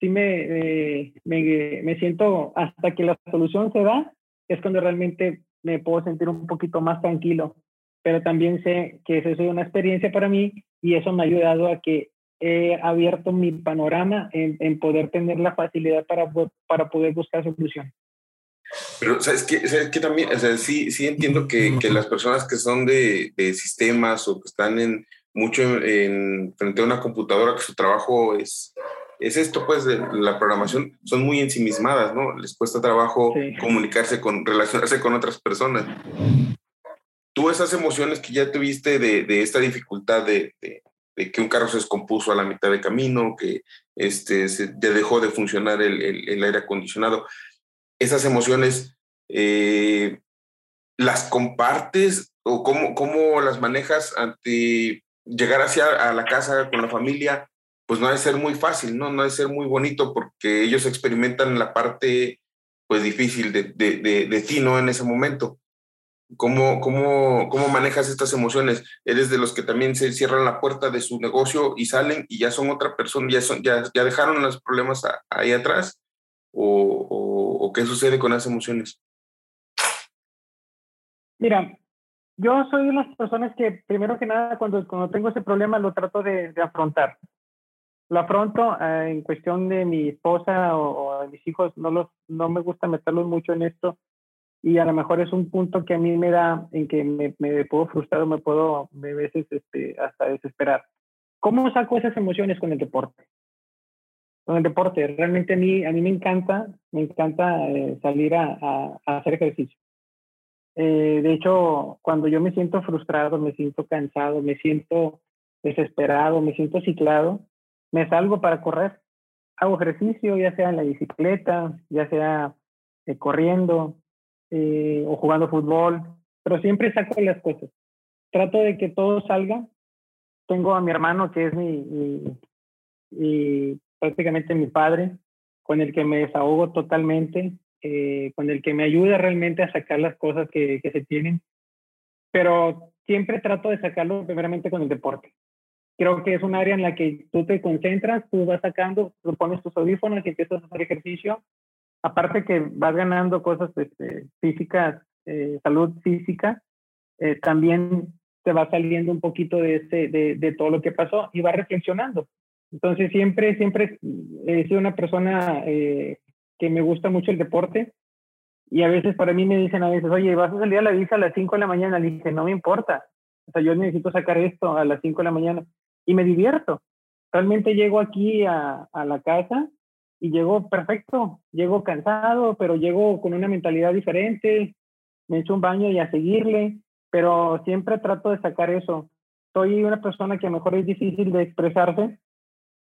sí me, eh, me, me, siento hasta que la solución se da, es cuando realmente me puedo sentir un poquito más tranquilo. Pero también sé que eso es una experiencia para mí y eso me ha ayudado a que he abierto mi panorama en, en poder tener la facilidad para, para poder buscar solución. Pero, ¿sabes qué? ¿Sabes qué también? O sea, sí, sí entiendo que, que las personas que son de, de, sistemas o que están en mucho en, frente a una computadora, que su trabajo es, es esto, pues, de la programación, son muy ensimismadas, ¿no? Les cuesta trabajo sí. comunicarse con, relacionarse con otras personas. Tú esas emociones que ya tuviste de, de esta dificultad de, de, que un carro se descompuso a la mitad de camino, que este, se, dejó de funcionar el, el, el aire acondicionado, esas emociones, eh, ¿las compartes o cómo, cómo las manejas ante llegar hacia a la casa con la familia, pues no ha de ser muy fácil, ¿no? No ha de ser muy bonito porque ellos experimentan la parte, pues, difícil de, de, de, de ti, ¿no? En ese momento. ¿Cómo, cómo, ¿Cómo manejas estas emociones? ¿Eres de los que también se cierran la puerta de su negocio y salen y ya son otra persona, ya, son, ya, ya dejaron los problemas a, ahí atrás? ¿O, o, o qué sucede con las emociones? Mira, yo soy de las personas que, primero que nada, cuando, cuando tengo ese problema, lo trato de, de afrontar. Lo afronto eh, en cuestión de mi esposa o, o, de mis hijos, no, los, no me gusta meterlos mucho en esto y a lo mejor es un punto que a mí me da en que me, me puedo frustrar o me puedo a veces este, hasta desesperar. ¿Cómo saco esas emociones con el deporte? Con el deporte, realmente a mí, a mí me encanta, me encanta eh, salir a, a, a hacer ejercicio eh, de hecho, cuando yo me siento frustrado, me siento cansado, me siento desesperado, me siento ciclado, me salgo para correr. Hago ejercicio, ya sea en la bicicleta, ya sea eh, corriendo eh, o jugando fútbol, pero siempre saco las cosas. Trato de que todo salga. Tengo a mi hermano que es mi, mi, prácticamente mi padre, con el que me desahogo totalmente eh, con el que me ayuda realmente a sacar las cosas que, que se tienen. Pero siempre trato de sacarlo primeramente con el deporte. Creo que es un área en la que tú te concentras, tú vas sacando, tú pones tus audífonos y empiezas a hacer ejercicio. Aparte que vas ganando cosas este, físicas, eh, salud física, eh, también te va saliendo un poquito de, ese, de, de, todo lo que pasó y vas reflexionando. Entonces siempre, siempre he sido una persona eh, que me gusta mucho el deporte y a veces para mí me dicen a veces, oye, vas a salir a la visa a las 5 de la mañana. Le dije, no me importa. O sea, yo necesito sacar esto a las 5 de la mañana y me divierto. Realmente llego aquí a, a la casa y llego perfecto. Llego cansado, pero llego con una mentalidad diferente. Me echo un baño y a seguirle, pero siempre trato de sacar eso. Soy una persona que a lo mejor es difícil de expresarse,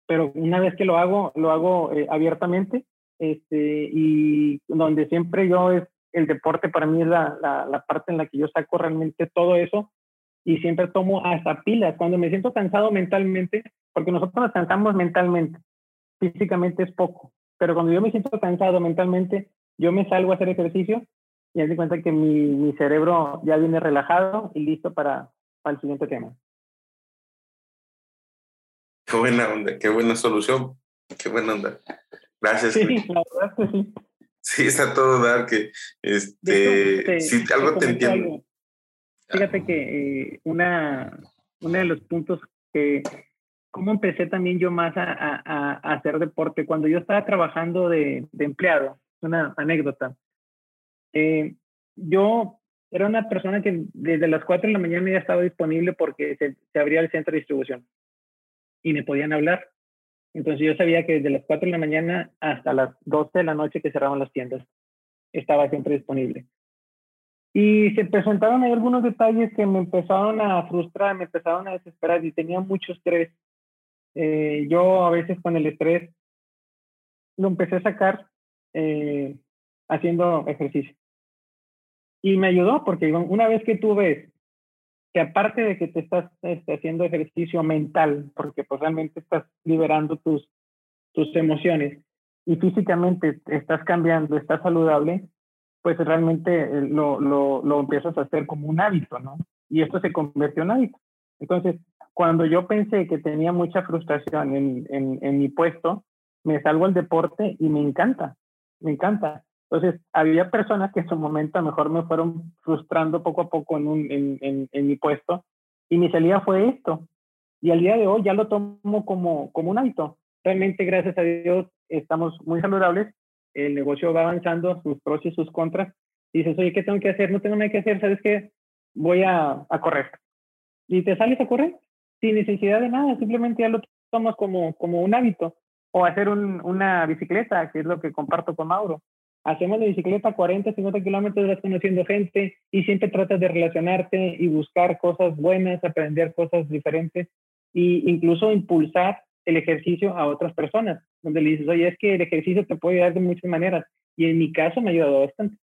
pero una vez que lo hago, lo hago eh, abiertamente este, y donde siempre yo es el deporte para mí es la, la, la, parte en la que yo saco realmente todo eso y siempre tomo hasta pilas. Cuando me siento cansado mentalmente, porque nosotros nos cansamos mentalmente, físicamente es poco, pero cuando yo me siento cansado mentalmente, yo me salgo a hacer ejercicio y me doy cuenta que mi, mi cerebro ya viene relajado y listo para, para el siguiente tema. Qué buena onda, qué buena solución, qué buena onda. Gracias. Sí, la verdad es que sí. Sí, está todo dar que, este, si algo te entiendo. Fíjate que eh, una, uno de los puntos que, cómo empecé también yo más a, a, a hacer deporte, cuando yo estaba trabajando de, de empleado, una anécdota. Eh, yo era una persona que desde las 4 de la mañana ya estaba disponible porque se, se abría el centro de distribución y me podían hablar. Entonces yo sabía que desde las 4 de la mañana hasta las 12 de la noche que cerraban las tiendas, estaba siempre disponible. Y se presentaron ahí algunos detalles que me empezaron a frustrar, me empezaron a desesperar y tenía mucho estrés. Eh, yo a veces con el estrés lo empecé a sacar eh, haciendo ejercicio. Y me ayudó porque una vez que tú ves que aparte de que te estás este, haciendo ejercicio mental, porque pues realmente estás liberando tus, tus emociones y físicamente estás cambiando, estás saludable, pues realmente eh, lo, lo, lo empiezas a hacer como un hábito, ¿no? Y esto se convirtió en hábito. Entonces, cuando yo pensé que tenía mucha frustración en, en, en mi puesto, me salgo al deporte y me encanta, me encanta. Entonces, había personas que en su momento a lo mejor me fueron frustrando poco a poco en, un, en, en, en, mi puesto y mi salida fue esto. Y al día de hoy ya lo tomo como, como un hábito. Realmente, gracias a Dios, estamos muy saludables. El negocio va avanzando, sus pros y sus contras. Y dices, oye, ¿qué tengo que hacer? No tengo nada que hacer, ¿sabes qué? Voy a, a correr. Y te sales a correr sin necesidad de nada, simplemente ya lo tomas como, como un hábito. O hacer un, una bicicleta, que es lo que comparto con Mauro hacemos la bicicleta 40, 50 kilómetros, vas conociendo gente y siempre tratas de relacionarte y buscar cosas buenas, aprender cosas diferentes e incluso impulsar el ejercicio a otras personas, donde le dices, oye, es que el ejercicio te puede ayudar de muchas maneras. Y en mi caso me ha ayudado bastante.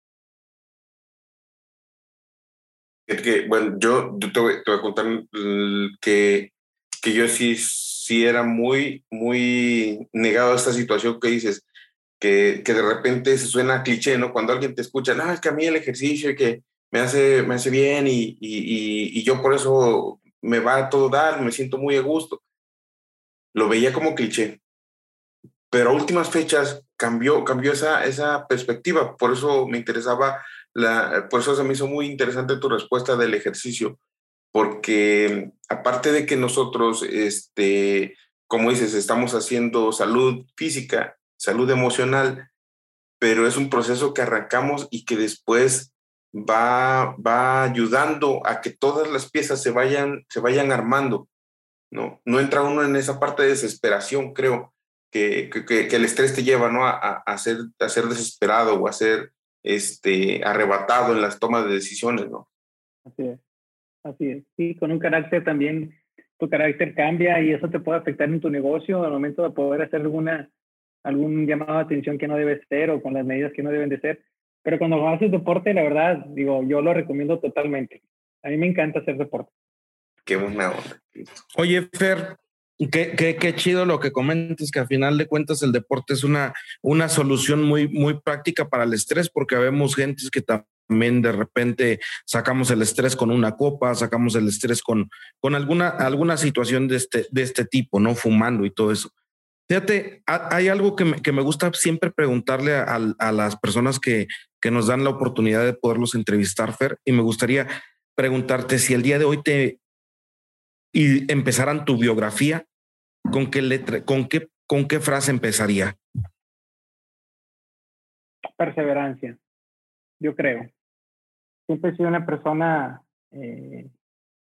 Que, bueno, yo, te, voy, te, voy, a contar que, que yo sí, sí era muy, muy negado a esta situación que dices que, que, de repente se suena cliché, ¿no? Cuando alguien te escucha, no, es que a mí el ejercicio que me hace, me hace bien y, y, y yo por eso me va a todo dar, me siento muy a gusto. Lo veía como cliché. Pero a últimas fechas cambió, cambió esa, esa perspectiva. Por eso me interesaba, la, por eso se me hizo muy interesante tu respuesta del ejercicio. Porque aparte de que nosotros, este, como dices, estamos haciendo salud física, salud emocional, pero es un proceso que arrancamos y que después va, va ayudando a que todas las piezas se vayan, se vayan armando. ¿no? no entra uno en esa parte de desesperación, creo, que, que, que el estrés te lleva ¿no? a, a, ser, a ser desesperado o a ser este, arrebatado en las tomas de decisiones. ¿no? Así es, así es. Sí, con un carácter también, tu carácter cambia y eso te puede afectar en tu negocio al momento de poder hacer alguna algún llamado de atención que no debe ser o con las medidas que no deben de ser. Pero cuando haces deporte, la verdad, digo, yo lo recomiendo totalmente. A mí me encanta hacer deporte. Qué buena onda. Oye, Fer, qué, qué, qué chido lo que comentas, que al final de cuentas el deporte es una, una solución muy, muy práctica para el estrés, porque vemos gente que también de repente sacamos el estrés con una copa, sacamos el estrés con, con alguna, alguna situación de este, de este tipo, ¿no? Fumando y todo eso. Fíjate, hay algo que me, que me gusta siempre preguntarle a, a las personas que, que, nos dan la oportunidad de poderlos entrevistar, Fer, y me gustaría preguntarte si el día de hoy te y empezaran tu biografía, ¿con qué letra, con qué, con qué frase empezaría? Perseverancia, yo creo. Siempre he sido una persona eh,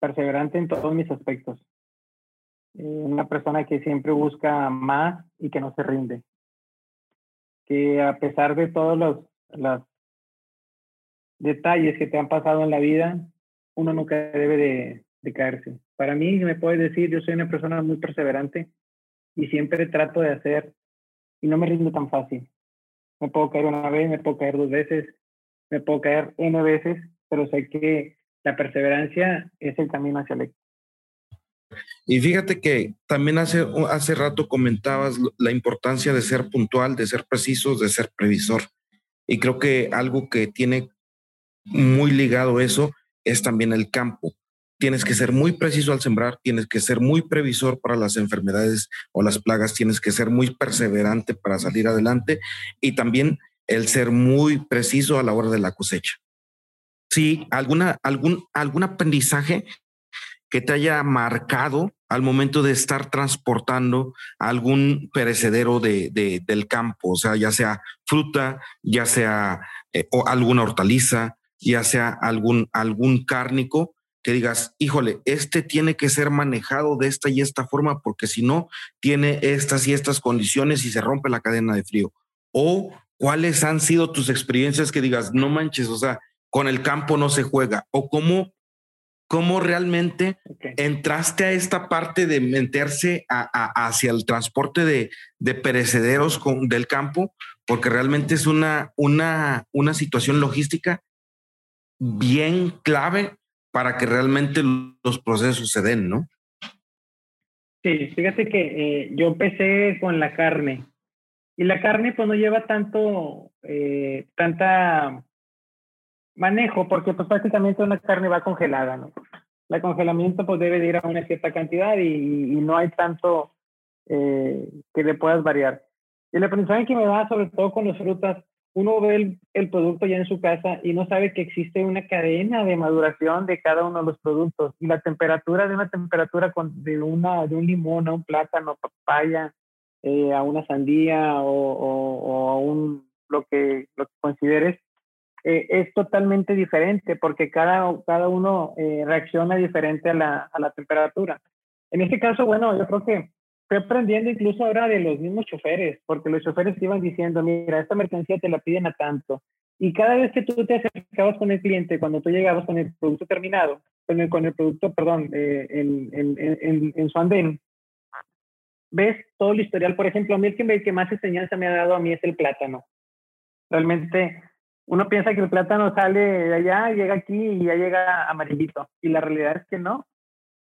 perseverante en todos mis aspectos. Eh, una persona que siempre busca más y que no se rinde. Que a pesar de todos los, los detalles que te han pasado en la vida, uno nunca debe de, de caerse. Para mí, me puedes decir, yo soy una persona muy perseverante y siempre trato de hacer y no me rindo tan fácil. Me puedo caer una vez, me puedo caer dos veces, me puedo caer N veces, pero sé que la perseverancia es el camino hacia el éxito. Y fíjate que también hace, hace rato comentabas la importancia de ser puntual, de ser precisos, de ser previsor. Y creo que algo que tiene muy ligado eso es también el campo. Tienes que ser muy preciso al sembrar, tienes que ser muy previsor para las enfermedades o las plagas, tienes que ser muy perseverante para salir adelante y también el ser muy preciso a la hora de la cosecha. Sí, alguna, algún, algún aprendizaje que te haya marcado al momento de estar transportando algún perecedero de, del campo, o sea, ya sea fruta, ya sea eh, o alguna hortaliza, ya sea algún, algún cárnico, que digas, híjole, este tiene que ser manejado de esta y esta forma porque si no, tiene estas y estas condiciones y se rompe la cadena de frío. O cuáles han sido tus experiencias que digas, no manches, o sea, con el campo no se juega. O cómo cómo realmente entraste a esta parte de meterse hacia el transporte de, perecederos del campo, porque realmente es una, una, una situación logística bien clave para que realmente los procesos se den, ¿no? Sí, fíjate que eh, yo empecé con la carne y la carne pues no lleva tanto, eh, tanta manejo, porque pues prácticamente una carne va congelada, ¿no? El congelamiento pues debe de ir a una cierta cantidad y, no hay tanto eh, que le puedas variar. Y el aprendizaje que me da, sobre todo con las frutas, uno ve el, producto ya en su casa y no sabe que existe una cadena de maduración de cada uno de los productos y la temperatura de una temperatura con, de, una, de un limón a un plátano, papaya, eh, a una sandía o, o, a un, lo que, lo que consideres, eh, es totalmente diferente porque cada, cada uno eh, reacciona diferente a la, a la temperatura. En este caso, bueno, yo creo que estoy aprendiendo incluso ahora de los mismos choferes, porque los choferes te iban diciendo, mira, esta mercancía te la piden a tanto. Y cada vez que tú te acercabas con el cliente, cuando tú llegabas con el producto terminado, con el, con el producto, perdón, eh, en, en, en, en, su andén, ves todo el historial. Por ejemplo, a mí el que, el que más enseñanza me ha dado a mí es el plátano. Realmente uno piensa que el plátano sale de allá, llega aquí y ya llega amarillito. Y la realidad es que no.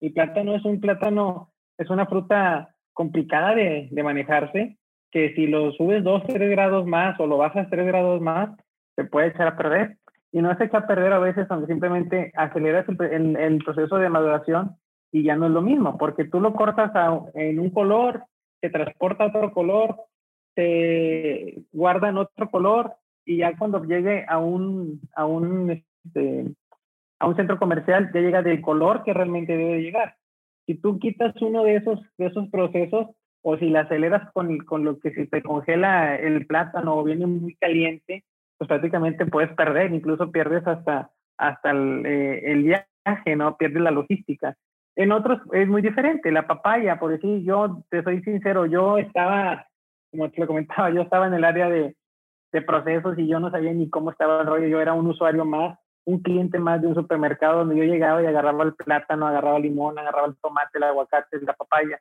El plátano es un plátano, es una fruta complicada de, de manejarse, que si lo subes dos, tres grados más o lo bajas tres grados más, se puede echar a perder. Y no se echa a perder a veces, aunque simplemente aceleras el, el, proceso de maduración y ya no es lo mismo, porque tú lo cortas en un color, se transporta a otro color, se guarda en otro color y ya cuando llegue a un, a un, este, a un centro comercial, ya llega del color que realmente debe llegar. Si tú quitas uno de esos, de esos procesos, o si la aceleras con, con lo que se te congela el plátano o viene muy caliente, pues prácticamente puedes perder, incluso pierdes hasta, hasta el, eh, el viaje, ¿no? Pierdes la logística. En otros es muy diferente. La papaya, por decir, yo te soy sincero, yo estaba, como te lo comentaba, yo estaba en el área de, de procesos y yo no sabía ni cómo estaba el rollo. Yo era un usuario más, un cliente más de un supermercado donde yo llegaba y agarraba el plátano, agarraba el limón, agarraba el tomate, el aguacate, la papaya.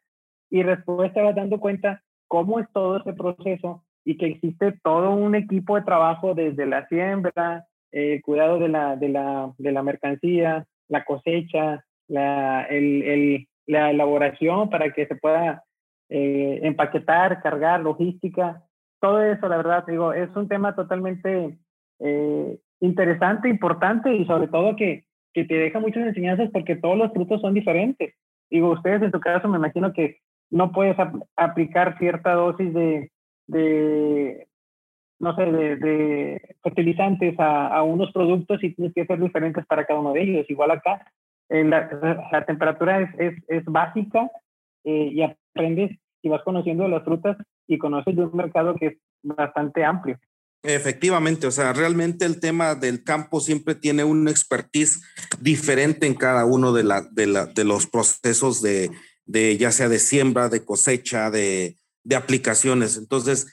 Y después estaba dando cuenta cómo es todo ese proceso y que existe todo un equipo de trabajo desde la siembra, el cuidado de la, de la, de la mercancía, la cosecha, la, el, el, la elaboración para que se pueda eh, empaquetar, cargar, logística todo eso, la verdad, digo, es un tema totalmente eh, interesante, importante y sobre todo que, que te deja muchas enseñanzas porque todos los frutos son diferentes. Digo, ustedes en su caso me imagino que no puedes aplicar cierta dosis de, de no sé, de, fertilizantes a, a, unos productos y tienes que ser diferentes para cada uno de ellos. Igual acá, eh, la, la, temperatura es, es, es básica eh, y aprendes y vas conociendo las frutas y conoces de un mercado que es bastante amplio. Efectivamente, o sea, realmente el tema del campo siempre tiene un expertise diferente en cada uno de, la, de, la, de los procesos de, de, ya sea de siembra, de cosecha, de, de aplicaciones. Entonces,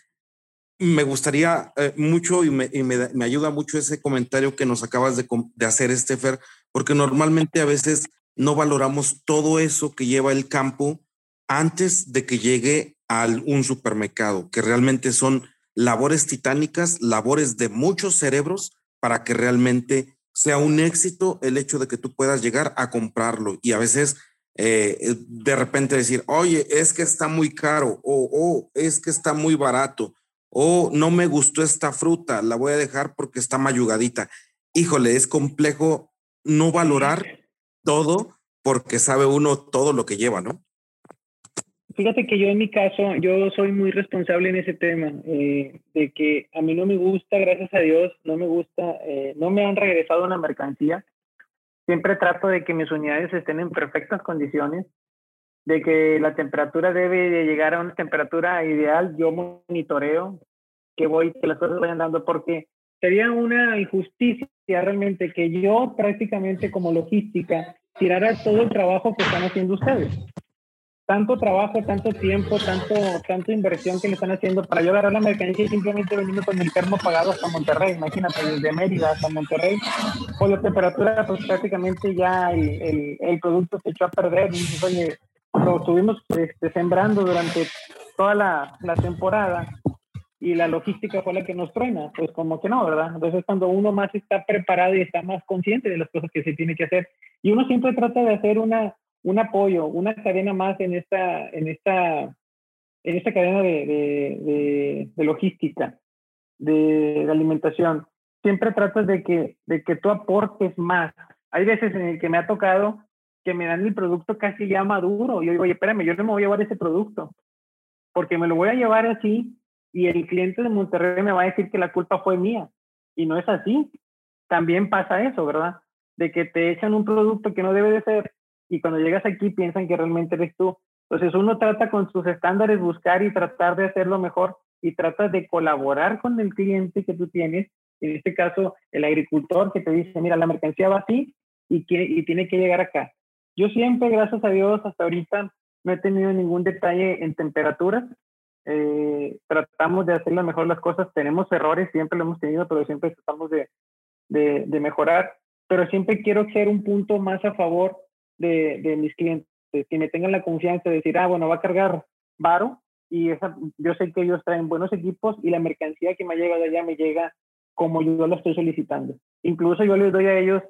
me gustaría eh, mucho y, me, y me, me, ayuda mucho ese comentario que nos acabas de, de hacer, Estefer, porque normalmente a veces no valoramos todo eso que lleva el campo antes de que llegue a un supermercado, que realmente son labores titánicas, labores de muchos cerebros para que realmente sea un éxito el hecho de que tú puedas llegar a comprarlo y a veces eh, de repente decir, oye, es que está muy caro o oh, es que está muy barato o no me gustó esta fruta, la voy a dejar porque está mayugadita. Híjole, es complejo no valorar todo porque sabe uno todo lo que lleva, ¿no? Fíjate que yo en mi caso, yo soy muy responsable en ese tema, eh, de que a mí no me gusta, gracias a Dios, no me gusta, eh, no me han regresado una mercancía. Siempre trato de que mis unidades estén en perfectas condiciones, de que la temperatura debe de llegar a una temperatura ideal. Yo monitoreo que voy, que las cosas vayan dando, porque sería una injusticia realmente que yo prácticamente como logística tirara todo el trabajo que están haciendo ustedes tanto trabajo, tanto tiempo, tanto, tanto inversión que le están haciendo para yo agarrar la mercancía y simplemente venir con el termo pagado hasta Monterrey, imagínate, desde Mérida hasta Monterrey, con la temperatura, pues prácticamente ya el, el, producto se echó a perder. Y oye, lo estuvimos este, sembrando durante toda la, la temporada y la logística fue la que nos truena, pues como que no, ¿verdad? Entonces cuando uno más está preparado y está más consciente de las cosas que se tiene que hacer, y uno siempre trata de hacer una, un apoyo, una cadena más en esta, en esta, en esta cadena de, de, logística, de, alimentación. Siempre tratas de que, de que tú aportes más. Hay veces en el que me ha tocado que me dan mi producto casi ya maduro. Yo digo, oye, espérame, yo no me voy a llevar ese producto, porque me lo voy a llevar así y el cliente de Monterrey me va a decir que la culpa fue mía. Y no es así. También pasa eso, ¿verdad? De que te echan un producto que no debe de ser y cuando llegas aquí piensan que realmente eres tú. Entonces uno trata con sus estándares buscar y tratar de hacerlo mejor y trata de colaborar con el cliente que tú tienes, en este caso el agricultor que te dice, mira, la mercancía va así y, y tiene que llegar acá. Yo siempre, gracias a Dios, hasta ahorita no he tenido ningún detalle en temperaturas. Eh, tratamos de hacer mejor las cosas. Tenemos errores, siempre lo hemos tenido, pero siempre tratamos de, de, de mejorar. Pero siempre quiero ser un punto más a favor de, de, mis clientes, que me tengan la confianza de decir, ah, bueno, va a cargar varo y esa, yo sé que ellos traen buenos equipos y la mercancía que me llega de allá me llega como yo lo estoy solicitando. Incluso yo les doy a ellos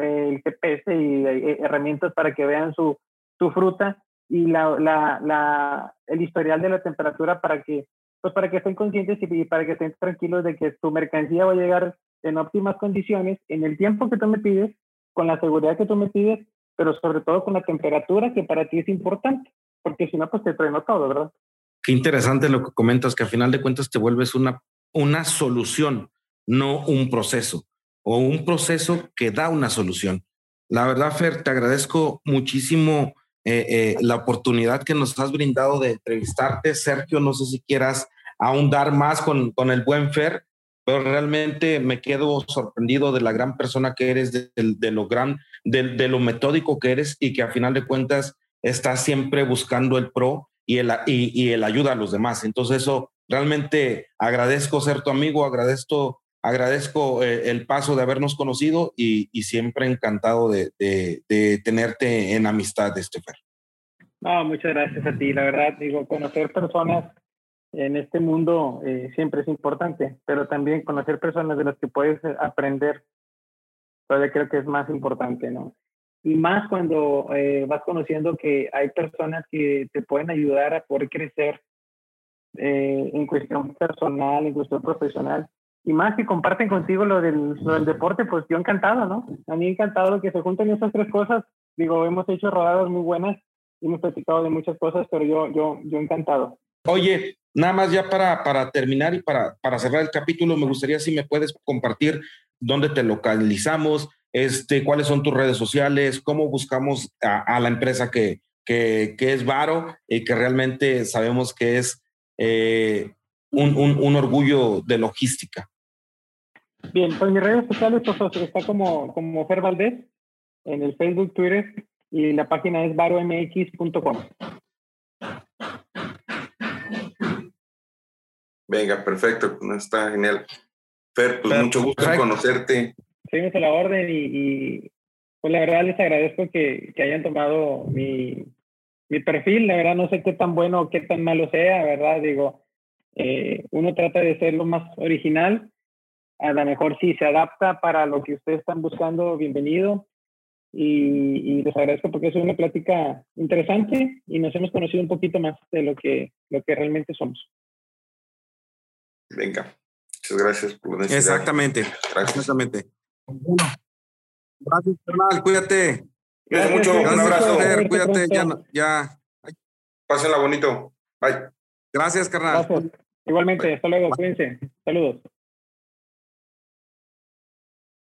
eh, el GPS y eh, herramientas para que vean su, su fruta y la, la, la, el historial de la temperatura para que, pues para que estén conscientes y para que estén tranquilos de que tu mercancía va a llegar en óptimas condiciones, en el tiempo que tú me pides, con la seguridad que tú me pides pero sobre todo con la temperatura que para ti es importante, porque si no, pues te trueno todo, ¿verdad? Qué interesante lo que comentas, que a final de cuentas te vuelves una, una solución, no un proceso, o un proceso que da una solución. La verdad, Fer, te agradezco muchísimo eh, eh, la oportunidad que nos has brindado de entrevistarte. Sergio, no sé si quieras ahondar más con, con el buen Fer, pero realmente me quedo sorprendido de la gran persona que eres, de, lo gran, de, lo metódico que eres y que a final de cuentas estás siempre buscando el pro y el, y, el ayuda a los demás. Entonces eso realmente agradezco ser tu amigo, agradezco, agradezco eh, el paso de habernos conocido y, siempre encantado de, tenerte en amistad, Estefer. No, muchas gracias a ti. La verdad, digo, conocer personas en este mundo eh, siempre es importante, pero también conocer personas de las que puedes eh, aprender, todavía creo que es más importante, ¿no? Y más cuando eh, vas conociendo que hay personas que te pueden ayudar a poder crecer en cuestión personal, en cuestión profesional. Y más que comparten contigo lo del, lo del deporte, pues yo encantado, ¿no? A mí encantado que se junten esas tres cosas. Digo, hemos hecho rodadas muy buenas y hemos platicado de muchas cosas, pero yo, yo, yo encantado. Oye, nada más ya para, para terminar y para, para cerrar el capítulo, me gustaría si me puedes compartir dónde te localizamos, este, cuáles son tus redes sociales, cómo buscamos a, la empresa que, que, que, es Varo y que realmente sabemos que es eh, un, un, un, orgullo de logística. Bien, pues mis redes sociales pues, está como, como Fer Valdés en el Facebook, Twitter y la página es varomx.com. Venga, perfecto, está genial. Fer, pues mucho gusto conocerte. Seguimos a la orden y, pues la verdad les agradezco que, que hayan tomado mi, mi, perfil. La verdad no sé qué tan bueno o qué tan malo sea, ¿verdad? Digo, eh, uno trata de ser lo más original. a lo mejor si se adapta para lo que ustedes están buscando, bienvenido. Y, y, les agradezco porque es una plática interesante y nos hemos conocido un poquito más de lo que, lo que realmente somos. Venga, muchas gracias por la Exactamente, gracias. exactamente. Gracias, carnal, cuídate. Cuídate mucho, un abrazo. cuídate, ya, ya. Pásenla bonito. Bye. Gracias, carnal. Igualmente, hasta luego, cuídense. Saludos.